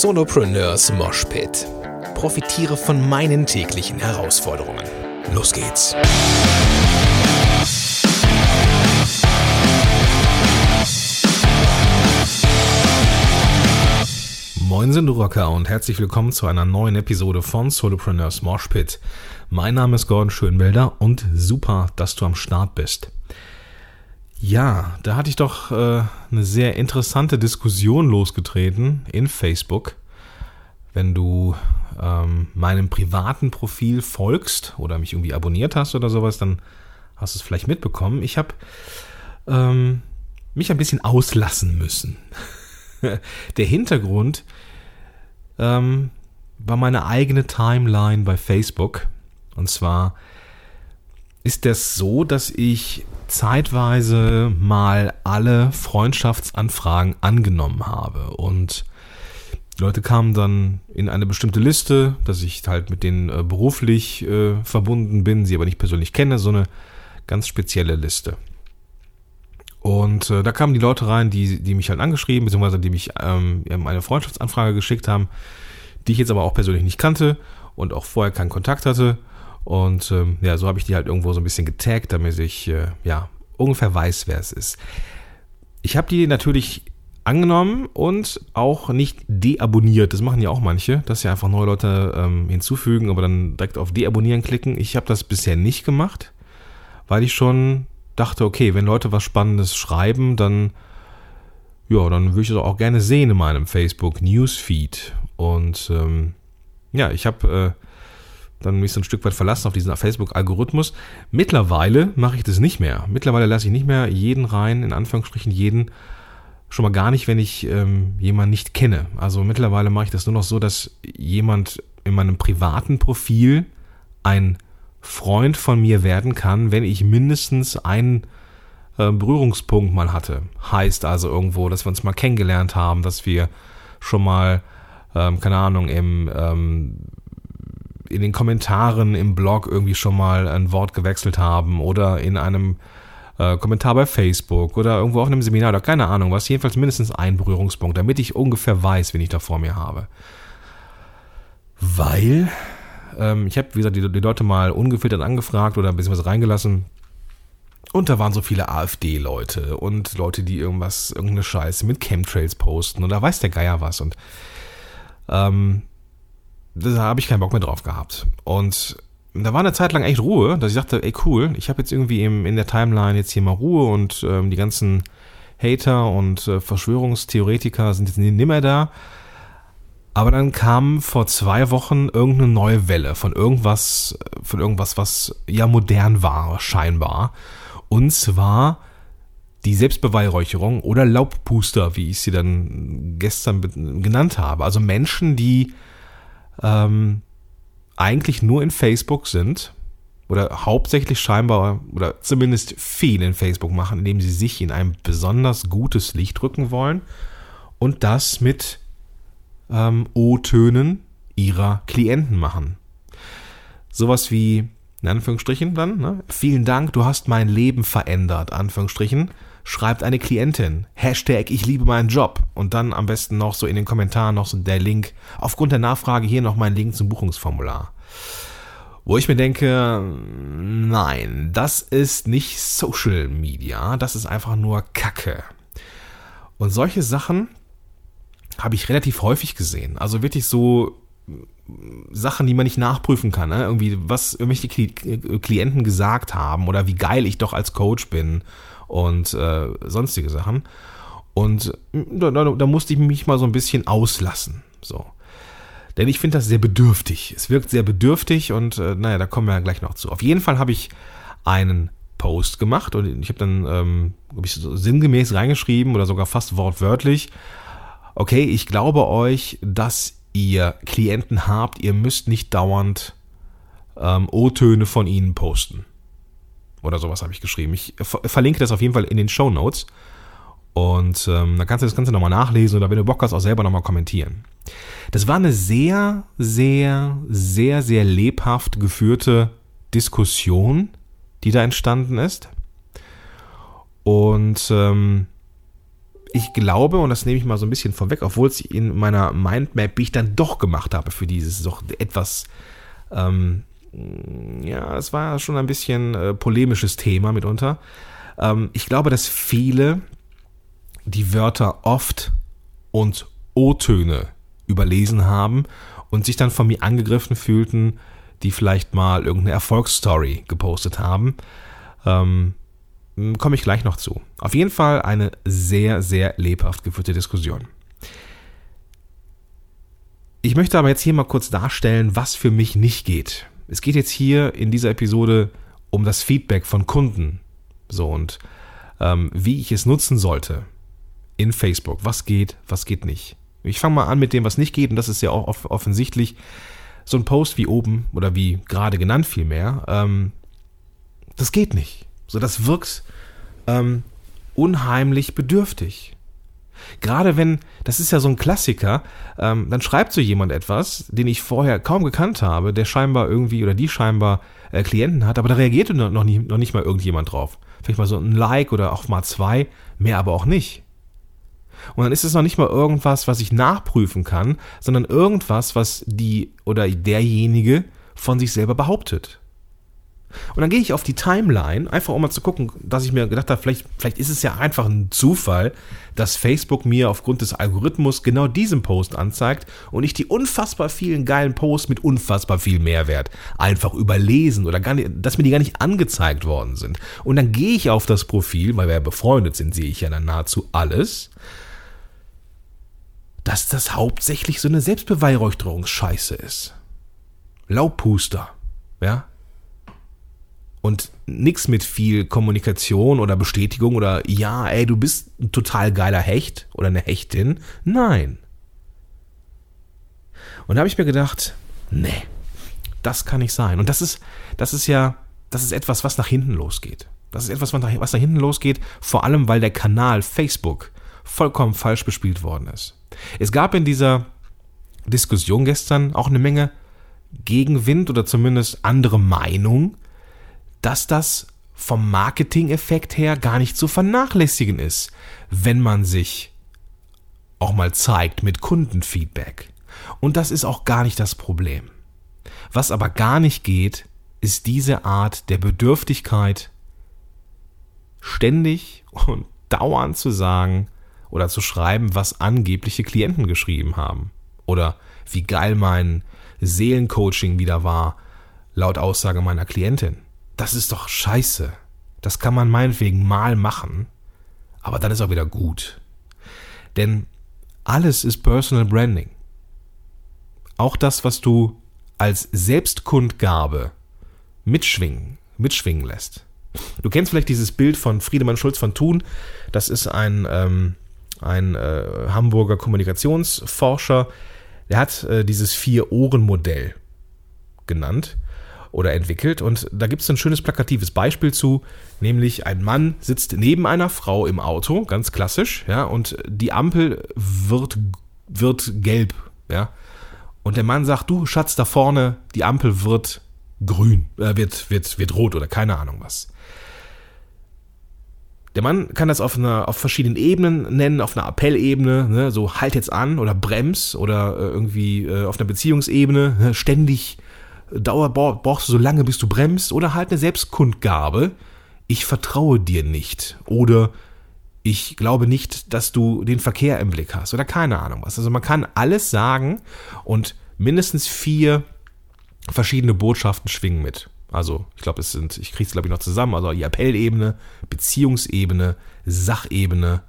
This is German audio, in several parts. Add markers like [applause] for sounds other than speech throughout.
Solopreneurs Moshpit. Profitiere von meinen täglichen Herausforderungen. Los geht's. Moin sind Rocker und herzlich willkommen zu einer neuen Episode von Solopreneurs Moshpit. Mein Name ist Gordon Schönwelder und super, dass du am Start bist. Ja, da hatte ich doch äh, eine sehr interessante Diskussion losgetreten in Facebook. Wenn du ähm, meinem privaten Profil folgst oder mich irgendwie abonniert hast oder sowas, dann hast du es vielleicht mitbekommen. Ich habe ähm, mich ein bisschen auslassen müssen. [laughs] Der Hintergrund ähm, war meine eigene Timeline bei Facebook. Und zwar ist das so, dass ich zeitweise mal alle Freundschaftsanfragen angenommen habe und die Leute kamen dann in eine bestimmte Liste, dass ich halt mit denen äh, beruflich äh, verbunden bin, sie aber nicht persönlich kenne, so eine ganz spezielle Liste. Und äh, da kamen die Leute rein, die, die mich halt angeschrieben, beziehungsweise die mich ähm, eine Freundschaftsanfrage geschickt haben, die ich jetzt aber auch persönlich nicht kannte und auch vorher keinen Kontakt hatte. Und ähm, ja, so habe ich die halt irgendwo so ein bisschen getaggt, damit ich äh, ja ungefähr weiß, wer es ist. Ich habe die natürlich angenommen und auch nicht deabonniert. Das machen ja auch manche, dass sie einfach neue Leute ähm, hinzufügen, aber dann direkt auf deabonnieren klicken. Ich habe das bisher nicht gemacht, weil ich schon dachte, okay, wenn Leute was Spannendes schreiben, dann ja, dann würde ich das auch gerne sehen in meinem Facebook Newsfeed. Und ähm, ja, ich habe äh, dann mich so ein Stück weit verlassen auf diesen Facebook-Algorithmus. Mittlerweile mache ich das nicht mehr. Mittlerweile lasse ich nicht mehr jeden rein, in Anführungsstrichen jeden, schon mal gar nicht, wenn ich ähm, jemanden nicht kenne. Also mittlerweile mache ich das nur noch so, dass jemand in meinem privaten Profil ein Freund von mir werden kann, wenn ich mindestens einen äh, Berührungspunkt mal hatte. Heißt also irgendwo, dass wir uns mal kennengelernt haben, dass wir schon mal, ähm, keine Ahnung, im ähm, in den Kommentaren im Blog irgendwie schon mal ein Wort gewechselt haben oder in einem äh, Kommentar bei Facebook oder irgendwo auf einem Seminar oder keine Ahnung was. Jedenfalls mindestens ein Berührungspunkt, damit ich ungefähr weiß, wen ich da vor mir habe. Weil ähm, ich habe, wie gesagt, die, die Leute mal ungefiltert angefragt oder ein bisschen was reingelassen. Und da waren so viele AfD-Leute und Leute, die irgendwas, irgendeine Scheiße mit Chemtrails posten und da weiß der Geier was. Und ähm, da habe ich keinen Bock mehr drauf gehabt. Und da war eine Zeit lang echt Ruhe, dass ich dachte, ey cool, ich habe jetzt irgendwie im, in der Timeline jetzt hier mal Ruhe und ähm, die ganzen Hater und äh, Verschwörungstheoretiker sind jetzt nicht mehr da. Aber dann kam vor zwei Wochen irgendeine neue Welle von irgendwas, von irgendwas, was ja modern war, scheinbar. Und zwar die Selbstbeweihräucherung oder Laubpuster, wie ich sie dann gestern genannt habe. Also Menschen, die ähm, eigentlich nur in Facebook sind oder hauptsächlich scheinbar oder zumindest viel in Facebook machen, indem sie sich in ein besonders gutes Licht rücken wollen und das mit ähm, O-Tönen ihrer Klienten machen. Sowas wie, in Anführungsstrichen dann, ne? vielen Dank, du hast mein Leben verändert, Anführungsstrichen schreibt eine Klientin. Hashtag ich liebe meinen Job. Und dann am besten noch so in den Kommentaren noch so der Link. Aufgrund der Nachfrage hier noch mein Link zum Buchungsformular. Wo ich mir denke, nein, das ist nicht Social Media, das ist einfach nur Kacke. Und solche Sachen habe ich relativ häufig gesehen. Also wirklich so Sachen, die man nicht nachprüfen kann. Ne? Irgendwie, was irgendwelche Klienten gesagt haben oder wie geil ich doch als Coach bin und äh, sonstige Sachen. Und hm, da, da, da musste ich mich mal so ein bisschen auslassen. So. Denn ich finde das sehr bedürftig. Es wirkt sehr bedürftig und äh, naja, da kommen wir ja gleich noch zu. Auf jeden Fall habe ich einen Post gemacht und ich habe dann ähm, hab ich so sinngemäß reingeschrieben oder sogar fast wortwörtlich. Okay, ich glaube euch, dass ihr Klienten habt, ihr müsst nicht dauernd ähm, O-Töne von ihnen posten. Oder sowas habe ich geschrieben. Ich verlinke das auf jeden Fall in den Show Notes. Und ähm, dann kannst du das Ganze nochmal nachlesen oder wenn du Bock hast, auch selber nochmal kommentieren. Das war eine sehr, sehr, sehr, sehr lebhaft geführte Diskussion, die da entstanden ist. Und ähm, ich glaube, und das nehme ich mal so ein bisschen vorweg, obwohl es in meiner Mindmap, die ich dann doch gemacht habe für dieses doch etwas, ähm, ja, es war schon ein bisschen äh, polemisches Thema mitunter. Ähm, ich glaube, dass viele die Wörter oft und O-Töne überlesen haben und sich dann von mir angegriffen fühlten, die vielleicht mal irgendeine Erfolgsstory gepostet haben. Ähm, komme ich gleich noch zu. Auf jeden Fall eine sehr, sehr lebhaft geführte Diskussion. Ich möchte aber jetzt hier mal kurz darstellen, was für mich nicht geht. Es geht jetzt hier in dieser Episode um das Feedback von Kunden. So und ähm, wie ich es nutzen sollte in Facebook. Was geht, was geht nicht. Ich fange mal an mit dem, was nicht geht, und das ist ja auch off offensichtlich so ein Post wie oben oder wie gerade genannt vielmehr. Ähm, das geht nicht. So, das wirkt ähm, unheimlich bedürftig. Gerade wenn, das ist ja so ein Klassiker, ähm, dann schreibt so jemand etwas, den ich vorher kaum gekannt habe, der scheinbar irgendwie oder die scheinbar äh, Klienten hat, aber da reagiert noch, nie, noch nicht mal irgendjemand drauf. Vielleicht mal so ein Like oder auch mal zwei, mehr aber auch nicht. Und dann ist es noch nicht mal irgendwas, was ich nachprüfen kann, sondern irgendwas, was die oder derjenige von sich selber behauptet. Und dann gehe ich auf die Timeline, einfach um mal zu gucken, dass ich mir gedacht habe, vielleicht, vielleicht ist es ja einfach ein Zufall, dass Facebook mir aufgrund des Algorithmus genau diesen Post anzeigt und ich die unfassbar vielen geilen Posts mit unfassbar viel Mehrwert einfach überlesen oder gar nicht, dass mir die gar nicht angezeigt worden sind. Und dann gehe ich auf das Profil, weil wir ja befreundet sind, sehe ich ja dann nahezu alles dass das hauptsächlich so eine Selbstbeweihräucherungsscheiße ist. Laubpuster, ja. Und nix mit viel Kommunikation oder Bestätigung oder ja, ey, du bist ein total geiler Hecht oder eine Hechtin. Nein. Und da habe ich mir gedacht, nee, das kann nicht sein. Und das ist, das ist ja, das ist etwas, was nach hinten losgeht. Das ist etwas, was nach, was nach hinten losgeht, vor allem weil der Kanal Facebook vollkommen falsch bespielt worden ist. Es gab in dieser Diskussion gestern auch eine Menge Gegenwind oder zumindest andere Meinung, dass das vom Marketing-Effekt her gar nicht zu vernachlässigen ist, wenn man sich auch mal zeigt mit Kundenfeedback. Und das ist auch gar nicht das Problem. Was aber gar nicht geht, ist diese Art der Bedürftigkeit, ständig und dauernd zu sagen, oder zu schreiben, was angebliche Klienten geschrieben haben. Oder wie geil mein Seelencoaching wieder war, laut Aussage meiner Klientin. Das ist doch scheiße. Das kann man meinetwegen mal machen, aber dann ist auch wieder gut. Denn alles ist Personal Branding. Auch das, was du als Selbstkundgabe mitschwingen, mitschwingen lässt. Du kennst vielleicht dieses Bild von Friedemann Schulz von Thun. Das ist ein ähm, ein äh, Hamburger Kommunikationsforscher, der hat äh, dieses Vier-Ohren-Modell genannt oder entwickelt. Und da gibt es ein schönes plakatives Beispiel zu, nämlich ein Mann sitzt neben einer Frau im Auto, ganz klassisch, ja, und die Ampel wird, wird gelb, ja. Und der Mann sagt, du Schatz, da vorne, die Ampel wird grün, äh, wird, wird, wird rot oder keine Ahnung was. Der Mann kann das auf, einer, auf verschiedenen Ebenen nennen, auf einer Appellebene, ne, so halt jetzt an oder brems oder äh, irgendwie äh, auf einer Beziehungsebene, ne, ständig Dauer brauchst du so lange, bis du bremst oder halt eine Selbstkundgabe, ich vertraue dir nicht oder ich glaube nicht, dass du den Verkehr im Blick hast oder keine Ahnung was. Also man kann alles sagen und mindestens vier verschiedene Botschaften schwingen mit. Also, ich glaube, es sind, ich kriege es glaube ich noch zusammen, also die Appellebene, Beziehungsebene, Sachebene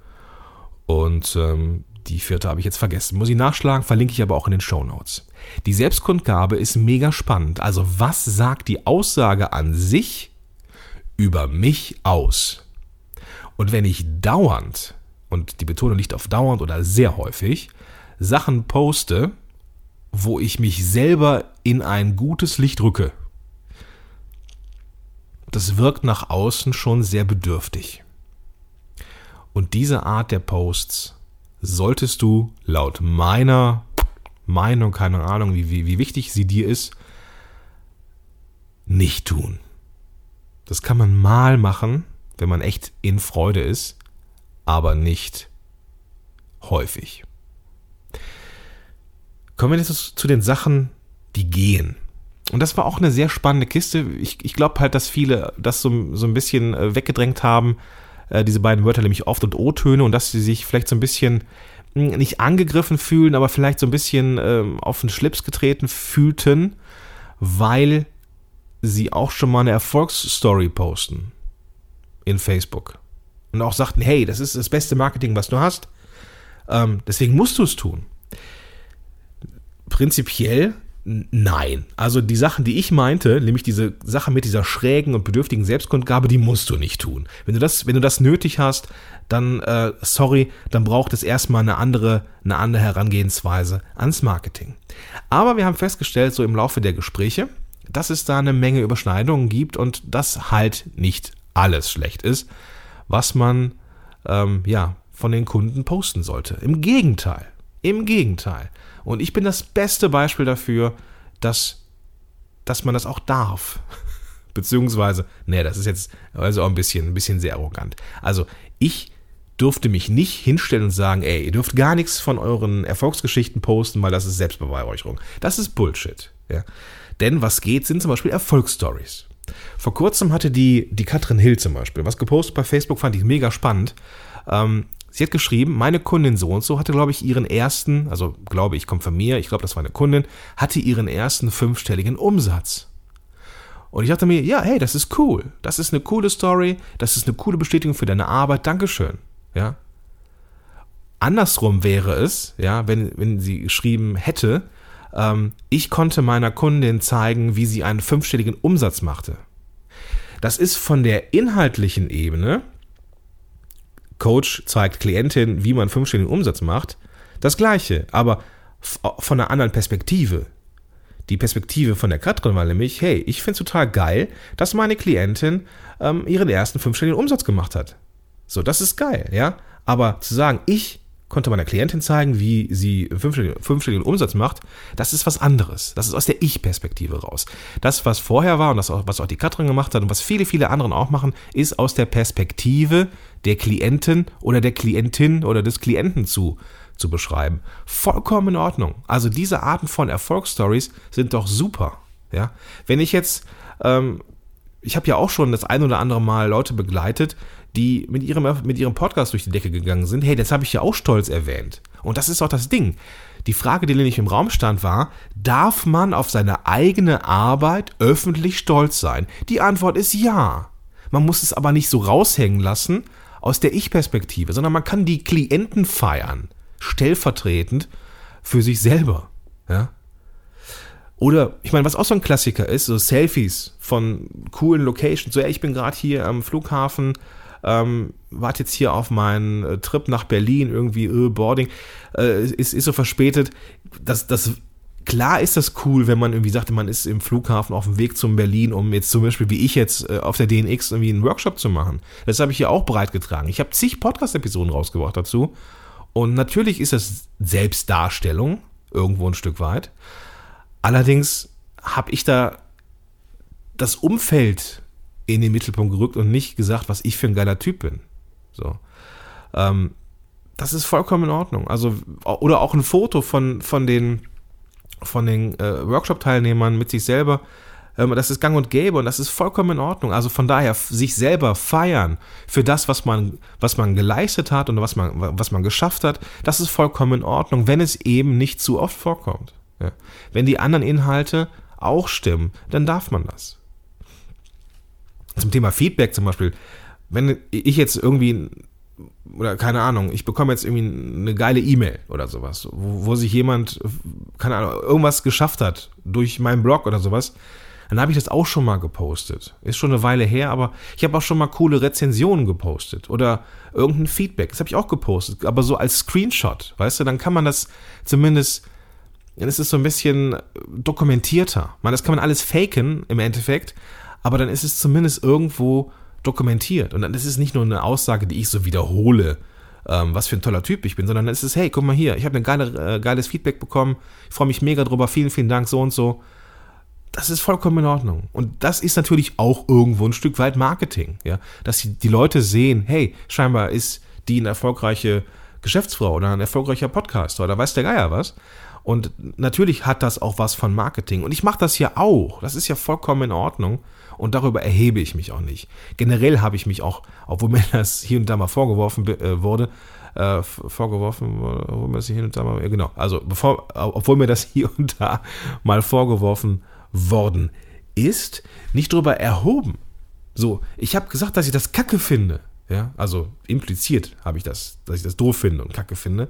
und ähm, die vierte habe ich jetzt vergessen. Muss ich nachschlagen, verlinke ich aber auch in den Show Notes. Die Selbstkundgabe ist mega spannend. Also, was sagt die Aussage an sich über mich aus? Und wenn ich dauernd, und die Betonung liegt auf dauernd oder sehr häufig, Sachen poste, wo ich mich selber in ein gutes Licht rücke, das wirkt nach außen schon sehr bedürftig. Und diese Art der Posts solltest du laut meiner Meinung, keine Ahnung, wie, wie, wie wichtig sie dir ist, nicht tun. Das kann man mal machen, wenn man echt in Freude ist, aber nicht häufig. Kommen wir jetzt zu den Sachen, die gehen. Und das war auch eine sehr spannende Kiste. Ich, ich glaube halt, dass viele das so, so ein bisschen äh, weggedrängt haben, äh, diese beiden Wörter, nämlich oft und O-Töne, und dass sie sich vielleicht so ein bisschen hm, nicht angegriffen fühlen, aber vielleicht so ein bisschen ähm, auf den Schlips getreten fühlten, weil sie auch schon mal eine Erfolgsstory posten in Facebook. Und auch sagten, hey, das ist das beste Marketing, was du hast. Ähm, deswegen musst du es tun. Prinzipiell Nein. Also die Sachen, die ich meinte, nämlich diese Sache mit dieser schrägen und bedürftigen Selbstkundgabe, die musst du nicht tun. Wenn du das, wenn du das nötig hast, dann äh, sorry, dann braucht es erstmal eine andere, eine andere Herangehensweise ans Marketing. Aber wir haben festgestellt, so im Laufe der Gespräche, dass es da eine Menge Überschneidungen gibt und dass halt nicht alles schlecht ist, was man ähm, ja von den Kunden posten sollte. Im Gegenteil. Im Gegenteil. Und ich bin das beste Beispiel dafür, dass, dass man das auch darf. [laughs] Beziehungsweise, nee, das ist jetzt also auch ein bisschen, ein bisschen sehr arrogant. Also ich durfte mich nicht hinstellen und sagen, ey, ihr dürft gar nichts von euren Erfolgsgeschichten posten, weil das ist Selbstbeweihräucherung. Das ist Bullshit. Ja. Denn was geht, sind zum Beispiel Erfolgsstories. Vor kurzem hatte die, die Katrin Hill zum Beispiel was gepostet bei Facebook, fand ich mega spannend. Ähm, Sie hat geschrieben, meine Kundin so und so hatte, glaube ich, ihren ersten, also glaube ich, kommt von mir, ich glaube, das war eine Kundin, hatte ihren ersten fünfstelligen Umsatz. Und ich dachte mir, ja, hey, das ist cool. Das ist eine coole Story, das ist eine coole Bestätigung für deine Arbeit, Dankeschön. Ja. Andersrum wäre es, ja, wenn, wenn sie geschrieben hätte, ähm, ich konnte meiner Kundin zeigen, wie sie einen fünfstelligen Umsatz machte. Das ist von der inhaltlichen Ebene Coach zeigt Klientin, wie man fünfstelligen Umsatz macht, das gleiche, aber von einer anderen Perspektive. Die Perspektive von der Katrin war nämlich, hey, ich finde es total geil, dass meine Klientin ähm, ihren ersten fünfstelligen Umsatz gemacht hat. So, das ist geil, ja. Aber zu sagen, ich konnte meiner Klientin zeigen, wie sie fünfstelligen, Umsatz macht, das ist was anderes. Das ist aus der Ich-Perspektive raus. Das, was vorher war und das, was auch die Katrin gemacht hat und was viele, viele anderen auch machen, ist aus der Perspektive der Klienten oder der Klientin oder des Klienten zu, zu beschreiben. Vollkommen in Ordnung. Also diese Arten von Erfolgsstories sind doch super. Ja? Wenn ich jetzt, ähm, ich habe ja auch schon das ein oder andere Mal Leute begleitet, die mit ihrem, mit ihrem Podcast durch die Decke gegangen sind. Hey, das habe ich ja auch stolz erwähnt. Und das ist auch das Ding. Die Frage, die nämlich im Raum stand, war, darf man auf seine eigene Arbeit öffentlich stolz sein? Die Antwort ist ja. Man muss es aber nicht so raushängen lassen aus der Ich-Perspektive, sondern man kann die Klienten feiern, stellvertretend für sich selber. Ja? Oder, ich meine, was auch so ein Klassiker ist, so Selfies von coolen Locations. So, ja, ich bin gerade hier am Flughafen ähm, warte jetzt hier auf meinen äh, Trip nach Berlin, irgendwie äh, Boarding, äh, ist, ist so verspätet. Das, das, klar ist das cool, wenn man irgendwie sagt, man ist im Flughafen auf dem Weg zum Berlin, um jetzt zum Beispiel wie ich jetzt äh, auf der DNX irgendwie einen Workshop zu machen. Das habe ich hier auch breit getragen. Ich habe zig Podcast-Episoden rausgebracht dazu. Und natürlich ist das Selbstdarstellung, irgendwo ein Stück weit. Allerdings habe ich da das Umfeld in den Mittelpunkt gerückt und nicht gesagt, was ich für ein geiler Typ bin. So. Ähm, das ist vollkommen in Ordnung. Also, oder auch ein Foto von, von den, von den äh, Workshop-Teilnehmern mit sich selber. Ähm, das ist gang und gäbe und das ist vollkommen in Ordnung. Also von daher, sich selber feiern für das, was man, was man geleistet hat und was man, was man geschafft hat, das ist vollkommen in Ordnung, wenn es eben nicht zu oft vorkommt. Ja. Wenn die anderen Inhalte auch stimmen, dann darf man das zum Thema Feedback zum Beispiel, wenn ich jetzt irgendwie, oder keine Ahnung, ich bekomme jetzt irgendwie eine geile E-Mail oder sowas, wo, wo sich jemand, keine Ahnung, irgendwas geschafft hat durch meinen Blog oder sowas, dann habe ich das auch schon mal gepostet. Ist schon eine Weile her, aber ich habe auch schon mal coole Rezensionen gepostet oder irgendein Feedback. Das habe ich auch gepostet, aber so als Screenshot, weißt du, dann kann man das zumindest, dann ist es so ein bisschen dokumentierter. Man, das kann man alles faken im Endeffekt, aber dann ist es zumindest irgendwo dokumentiert. Und dann ist es nicht nur eine Aussage, die ich so wiederhole, ähm, was für ein toller Typ ich bin, sondern dann ist es, hey, guck mal hier, ich habe ein geile, äh, geiles Feedback bekommen, ich freue mich mega drüber, vielen, vielen Dank, so und so. Das ist vollkommen in Ordnung. Und das ist natürlich auch irgendwo ein Stück weit Marketing, ja. Dass die, die Leute sehen, hey, scheinbar ist die eine erfolgreiche Geschäftsfrau oder ein erfolgreicher Podcaster oder weiß der Geier was. Und natürlich hat das auch was von Marketing. Und ich mache das ja auch. Das ist ja vollkommen in Ordnung. Und darüber erhebe ich mich auch nicht. Generell habe ich mich auch, obwohl mir das hier und da mal vorgeworfen äh, wurde, äh, vorgeworfen, obwohl mir das hier und da mal, genau, also bevor, obwohl mir das [laughs] hier und da mal vorgeworfen worden ist, nicht darüber erhoben. So, ich habe gesagt, dass ich das Kacke finde. Ja, also impliziert habe ich das, dass ich das doof finde und Kacke finde.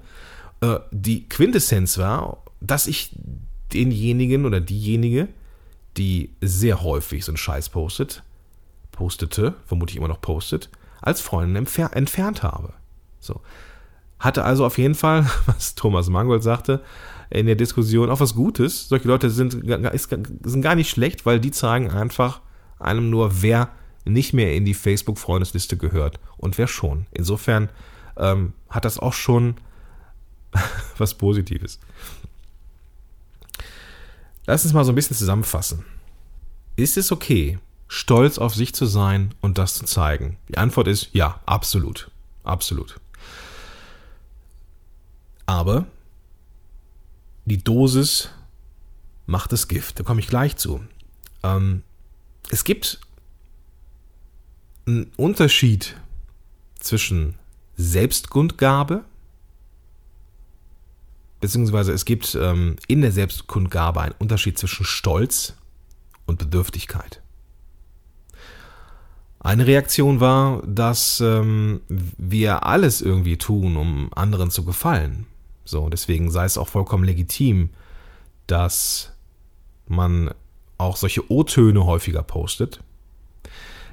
Äh, die Quintessenz war, dass ich denjenigen oder diejenige, die sehr häufig so einen Scheiß postet, postete, vermutlich immer noch postet, als Freundin entfer entfernt habe. So. Hatte also auf jeden Fall, [laughs] was Thomas Mangold sagte, in der Diskussion auch was Gutes. Solche Leute sind, sind gar nicht schlecht, weil die zeigen einfach einem nur, wer nicht mehr in die Facebook-Freundesliste gehört und wer schon. Insofern ähm, hat das auch schon [laughs] was Positives. Lass uns mal so ein bisschen zusammenfassen. Ist es okay, stolz auf sich zu sein und das zu zeigen? Die Antwort ist ja, absolut. Absolut. Aber die Dosis macht das Gift. Da komme ich gleich zu. Ähm, es gibt einen Unterschied zwischen Selbstkundgabe beziehungsweise es gibt ähm, in der Selbstkundgabe einen Unterschied zwischen Stolz und Bedürftigkeit. Eine Reaktion war, dass ähm, wir alles irgendwie tun, um anderen zu gefallen. So, deswegen sei es auch vollkommen legitim, dass man auch solche O-Töne häufiger postet.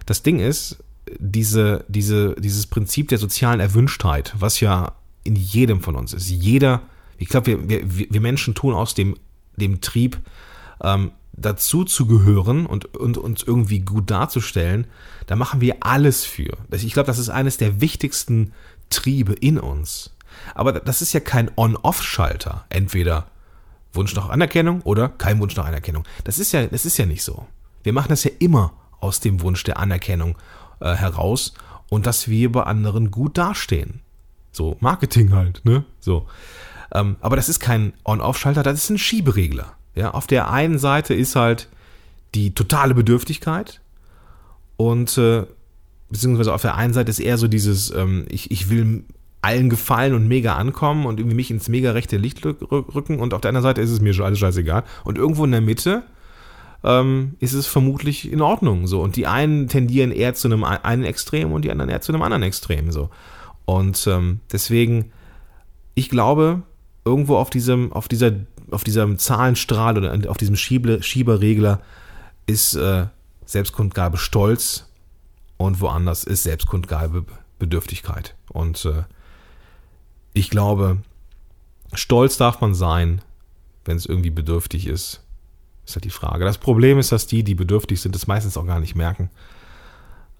Das Ding ist, diese, diese, dieses Prinzip der sozialen Erwünschtheit, was ja in jedem von uns ist. Jeder ich glaube, wir, wir, wir Menschen tun aus dem, dem Trieb, ähm, dazu zu gehören und, und uns irgendwie gut darzustellen, da machen wir alles für. Ich glaube, das ist eines der wichtigsten Triebe in uns. Aber das ist ja kein On-Off-Schalter. Entweder Wunsch nach Anerkennung oder kein Wunsch nach Anerkennung. Das ist ja, das ist ja nicht so. Wir machen das ja immer aus dem Wunsch der Anerkennung äh, heraus und dass wir bei anderen gut dastehen. So, Marketing halt, ne? So. Ähm, aber das ist kein On-Off-Schalter, das ist ein Schieberegler. Ja, auf der einen Seite ist halt die totale Bedürftigkeit und äh, beziehungsweise auf der einen Seite ist eher so dieses, ähm, ich, ich will allen gefallen und mega ankommen und irgendwie mich ins mega rechte Licht rücken und auf der anderen Seite ist es mir schon alles scheißegal. Und irgendwo in der Mitte ähm, ist es vermutlich in Ordnung so. Und die einen tendieren eher zu einem einen Extrem und die anderen eher zu einem anderen Extrem so. Und ähm, deswegen, ich glaube, irgendwo auf diesem, auf dieser, auf diesem Zahlenstrahl oder auf diesem Schiebe, Schieberregler ist äh, Selbstkundgabe Stolz und woanders ist Selbstkundgabe Bedürftigkeit. Und äh, ich glaube, stolz darf man sein, wenn es irgendwie bedürftig ist. Ist halt die Frage. Das Problem ist, dass die, die bedürftig sind, das meistens auch gar nicht merken.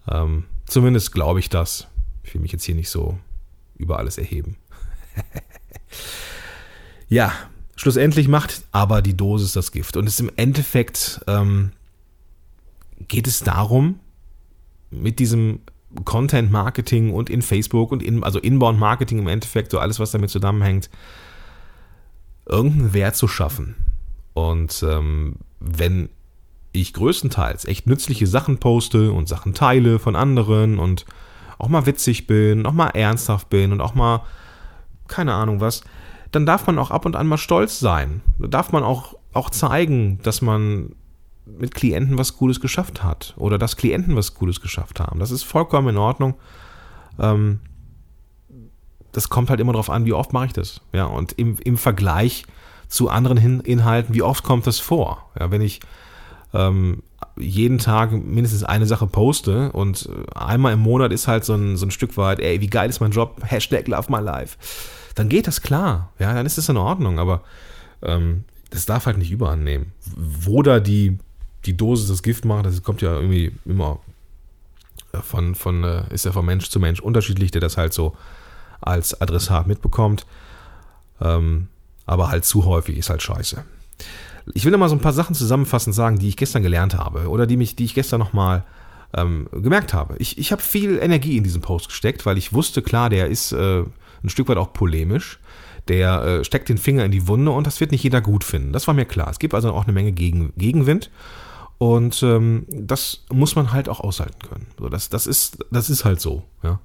Ähm, zumindest glaube ich das. Ich will mich jetzt hier nicht so über alles erheben. [laughs] Ja, schlussendlich macht aber die Dosis das Gift. Und es im Endeffekt ähm, geht es darum, mit diesem Content Marketing und in Facebook und in, also Inbound Marketing im Endeffekt, so alles, was damit zusammenhängt, irgendeinen Wert zu schaffen. Und ähm, wenn ich größtenteils echt nützliche Sachen poste und Sachen teile von anderen und auch mal witzig bin, auch mal ernsthaft bin und auch mal keine Ahnung was, dann darf man auch ab und an mal stolz sein. Da darf man auch, auch zeigen, dass man mit Klienten was Gutes geschafft hat oder dass Klienten was Gutes geschafft haben. Das ist vollkommen in Ordnung. Ähm, das kommt halt immer darauf an, wie oft mache ich das. Ja, und im, im Vergleich zu anderen Hin Inhalten, wie oft kommt das vor? Ja, wenn ich ähm, jeden Tag mindestens eine Sache poste und einmal im Monat ist halt so ein, so ein Stück weit, ey, wie geil ist mein Job, Hashtag Love My Life dann geht das klar. Ja, dann ist es in Ordnung, aber ähm, das darf halt nicht überannehmen. Wo da die, die Dosis das Gift macht, das kommt ja irgendwie immer äh, von, von äh, ist ja von Mensch zu Mensch unterschiedlich, der das halt so als Adressat mitbekommt. Ähm, aber halt zu häufig ist halt scheiße. Ich will noch mal so ein paar Sachen zusammenfassend sagen, die ich gestern gelernt habe oder die, mich, die ich gestern nochmal ähm, gemerkt habe. Ich, ich habe viel Energie in diesen Post gesteckt, weil ich wusste, klar, der ist äh, ein Stück weit auch polemisch. Der äh, steckt den Finger in die Wunde und das wird nicht jeder gut finden. Das war mir klar. Es gibt also auch eine Menge Gegen, Gegenwind. Und ähm, das muss man halt auch aushalten können. So, das, das, ist, das ist halt so. Ja.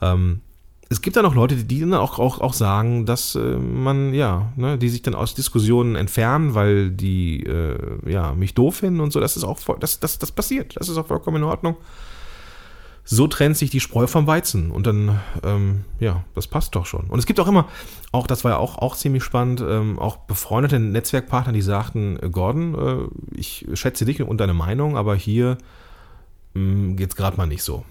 Ähm, es gibt dann auch Leute, die dann auch, auch, auch sagen, dass äh, man, ja, ne, die sich dann aus Diskussionen entfernen, weil die äh, ja, mich doof finden und so. Das ist auch voll, das, das, das passiert. Das ist auch vollkommen in Ordnung. So trennt sich die Spreu vom Weizen. Und dann, ähm, ja, das passt doch schon. Und es gibt auch immer, auch das war ja auch, auch ziemlich spannend, ähm, auch befreundete Netzwerkpartner, die sagten, Gordon, äh, ich schätze dich und deine Meinung, aber hier ähm, mm, geht gerade mal nicht so.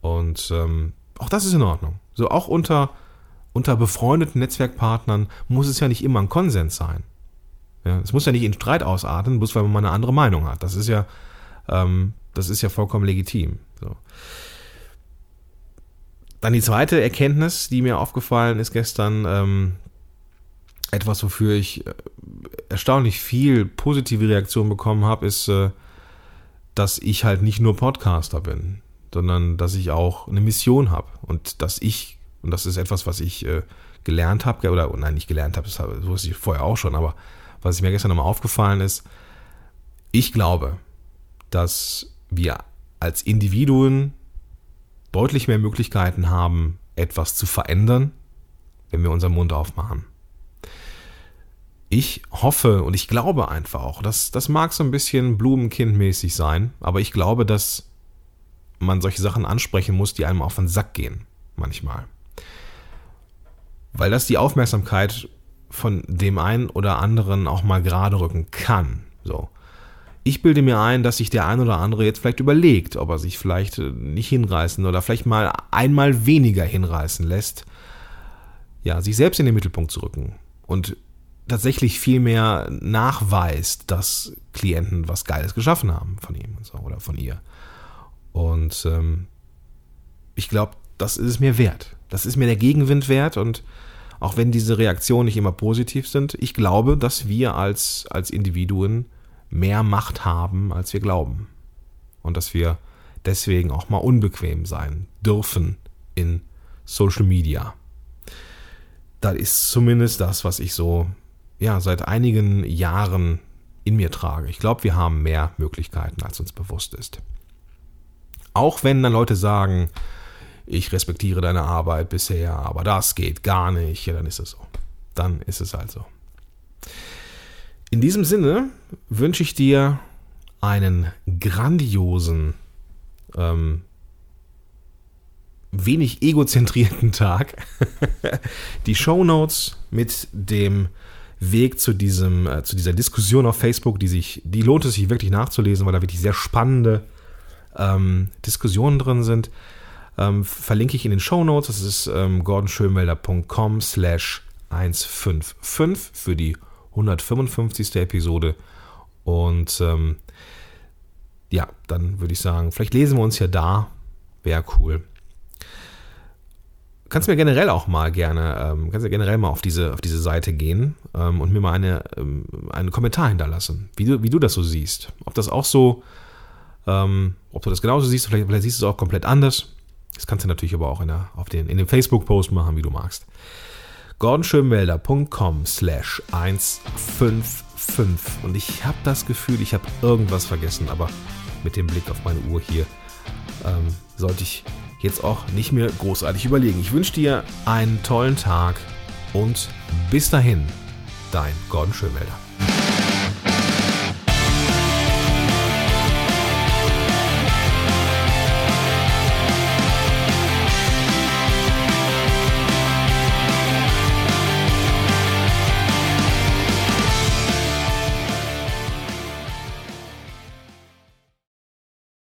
Und ähm, auch das ist in Ordnung. So auch unter, unter befreundeten Netzwerkpartnern muss es ja nicht immer ein Konsens sein. Ja, es muss ja nicht in Streit ausarten, bloß weil man mal eine andere Meinung hat. Das ist ja, ähm, das ist ja vollkommen legitim. So. Dann die zweite Erkenntnis, die mir aufgefallen ist gestern, ähm, etwas, wofür ich äh, erstaunlich viel positive Reaktion bekommen habe, ist, äh, dass ich halt nicht nur Podcaster bin sondern dass ich auch eine Mission habe und dass ich, und das ist etwas, was ich äh, gelernt habe, oder nein, nicht gelernt habe, das wusste ich vorher auch schon, aber was mir gestern nochmal aufgefallen ist, ich glaube, dass wir als Individuen deutlich mehr Möglichkeiten haben, etwas zu verändern, wenn wir unseren Mund aufmachen. Ich hoffe und ich glaube einfach auch, dass das mag so ein bisschen Blumenkindmäßig sein, aber ich glaube, dass man solche Sachen ansprechen muss, die einem auf den Sack gehen, manchmal. Weil das die Aufmerksamkeit von dem einen oder anderen auch mal gerade rücken kann. So. Ich bilde mir ein, dass sich der ein oder andere jetzt vielleicht überlegt, ob er sich vielleicht äh, nicht hinreißen oder vielleicht mal einmal weniger hinreißen lässt, ja, sich selbst in den Mittelpunkt zu rücken und tatsächlich viel mehr nachweist, dass Klienten was Geiles geschaffen haben von ihm oder von ihr. Und ähm, ich glaube, das ist es mir wert. Das ist mir der Gegenwind wert und auch wenn diese Reaktionen nicht immer positiv sind, ich glaube, dass wir als, als Individuen mehr Macht haben, als wir glauben. Und dass wir deswegen auch mal unbequem sein dürfen in Social Media. Das ist zumindest das, was ich so ja, seit einigen Jahren in mir trage. Ich glaube, wir haben mehr Möglichkeiten, als uns bewusst ist. Auch wenn dann Leute sagen, ich respektiere deine Arbeit bisher, aber das geht gar nicht, ja, dann ist es so. Dann ist es halt so. In diesem Sinne wünsche ich dir einen grandiosen, ähm, wenig egozentrierten Tag. [laughs] Die Show Notes mit dem Weg zu diesem, äh, zu dieser Diskussion auf Facebook, die sich, die lohnt es sich wirklich nachzulesen, weil da wirklich sehr spannende ähm, Diskussionen drin sind, ähm, verlinke ich in den Show Notes. Das ist ähm, gordonschönwelder.com slash 155 für die 155. Episode. Und ähm, ja, dann würde ich sagen, vielleicht lesen wir uns ja da. Wäre cool. Kannst mir generell auch mal gerne, ähm, kannst ja generell mal auf diese, auf diese Seite gehen ähm, und mir mal eine, ähm, einen Kommentar hinterlassen, wie du, wie du das so siehst. Ob das auch so ähm, ob du das genauso siehst, vielleicht, vielleicht siehst du es auch komplett anders. Das kannst du natürlich aber auch in, der, auf den, in dem Facebook-Post machen, wie du magst. gordonschönwelder.com slash 155 und ich habe das Gefühl, ich habe irgendwas vergessen, aber mit dem Blick auf meine Uhr hier ähm, sollte ich jetzt auch nicht mehr großartig überlegen. Ich wünsche dir einen tollen Tag und bis dahin, dein Gordon Schönwelder.